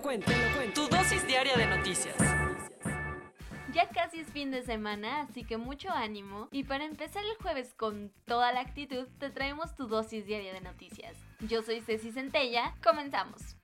Lo cuento. Tu dosis diaria de noticias. Ya casi es fin de semana, así que mucho ánimo. Y para empezar el jueves con toda la actitud, te traemos tu dosis diaria de noticias. Yo soy Ceci Centella, comenzamos.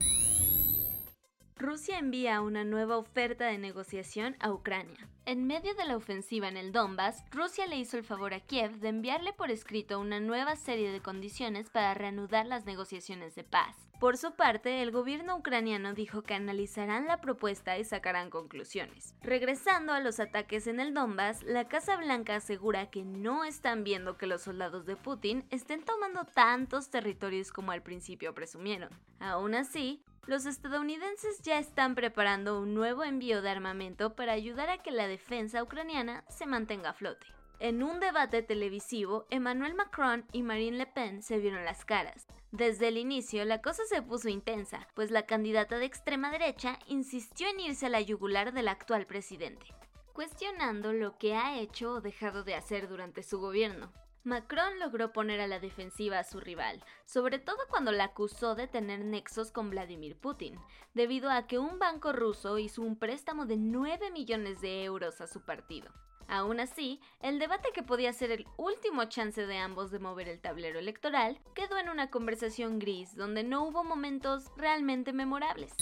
Rusia envía una nueva oferta de negociación a Ucrania. En medio de la ofensiva en el Donbass, Rusia le hizo el favor a Kiev de enviarle por escrito una nueva serie de condiciones para reanudar las negociaciones de paz. Por su parte, el gobierno ucraniano dijo que analizarán la propuesta y sacarán conclusiones. Regresando a los ataques en el Donbass, la Casa Blanca asegura que no están viendo que los soldados de Putin estén tomando tantos territorios como al principio presumieron. Aún así, los estadounidenses ya están preparando un nuevo envío de armamento para ayudar a que la defensa ucraniana se mantenga a flote. En un debate televisivo, Emmanuel Macron y Marine Le Pen se vieron las caras. Desde el inicio, la cosa se puso intensa, pues la candidata de extrema derecha insistió en irse a la yugular del actual presidente, cuestionando lo que ha hecho o dejado de hacer durante su gobierno. Macron logró poner a la defensiva a su rival, sobre todo cuando la acusó de tener nexos con Vladimir Putin, debido a que un banco ruso hizo un préstamo de 9 millones de euros a su partido. Aún así, el debate que podía ser el último chance de ambos de mover el tablero electoral quedó en una conversación gris donde no hubo momentos realmente memorables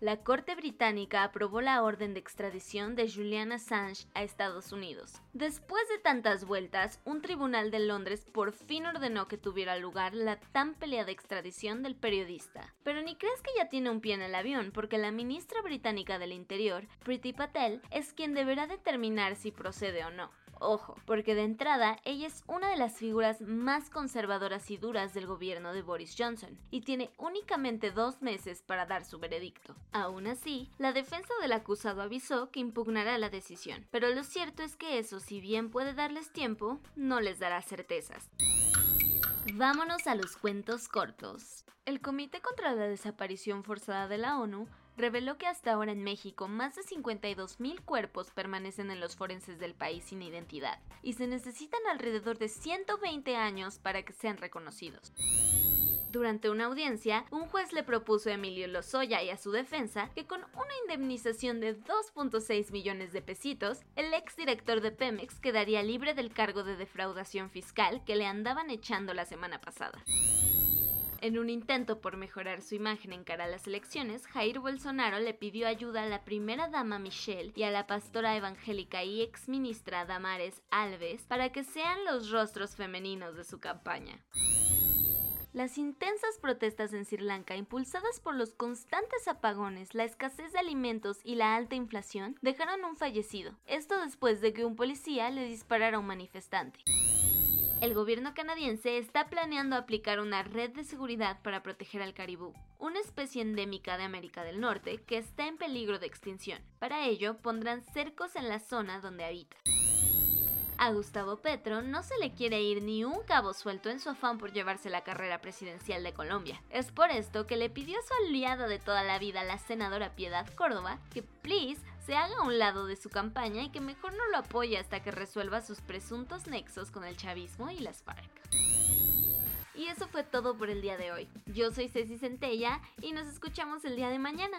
la Corte Británica aprobó la orden de extradición de Julian Assange a Estados Unidos. Después de tantas vueltas, un tribunal de Londres por fin ordenó que tuviera lugar la tan peleada extradición del periodista. Pero ni crees que ya tiene un pie en el avión, porque la ministra británica del Interior, Priti Patel, es quien deberá determinar si procede o no. Ojo, porque de entrada ella es una de las figuras más conservadoras y duras del gobierno de Boris Johnson y tiene únicamente dos meses para dar su veredicto. Aún así, la defensa del acusado avisó que impugnará la decisión, pero lo cierto es que eso, si bien puede darles tiempo, no les dará certezas. Vámonos a los cuentos cortos. El Comité contra la Desaparición Forzada de la ONU reveló que hasta ahora en México más de 52.000 cuerpos permanecen en los forenses del país sin identidad y se necesitan alrededor de 120 años para que sean reconocidos. Durante una audiencia, un juez le propuso a Emilio Lozoya y a su defensa que con una indemnización de 2.6 millones de pesitos, el exdirector de Pemex quedaría libre del cargo de defraudación fiscal que le andaban echando la semana pasada. En un intento por mejorar su imagen en cara a las elecciones, Jair Bolsonaro le pidió ayuda a la primera dama Michelle y a la pastora evangélica y ex ministra Damares Alves para que sean los rostros femeninos de su campaña. Las intensas protestas en Sri Lanka, impulsadas por los constantes apagones, la escasez de alimentos y la alta inflación, dejaron un fallecido. Esto después de que un policía le disparara a un manifestante el gobierno canadiense está planeando aplicar una red de seguridad para proteger al caribú, una especie endémica de América del Norte que está en peligro de extinción. Para ello, pondrán cercos en la zona donde habita. A Gustavo Petro no se le quiere ir ni un cabo suelto en su afán por llevarse la carrera presidencial de Colombia. Es por esto que le pidió a su aliada de toda la vida, la senadora Piedad Córdoba, que please se haga a un lado de su campaña y que mejor no lo apoye hasta que resuelva sus presuntos nexos con el chavismo y las FARC. Y eso fue todo por el día de hoy. Yo soy Ceci Centella y nos escuchamos el día de mañana.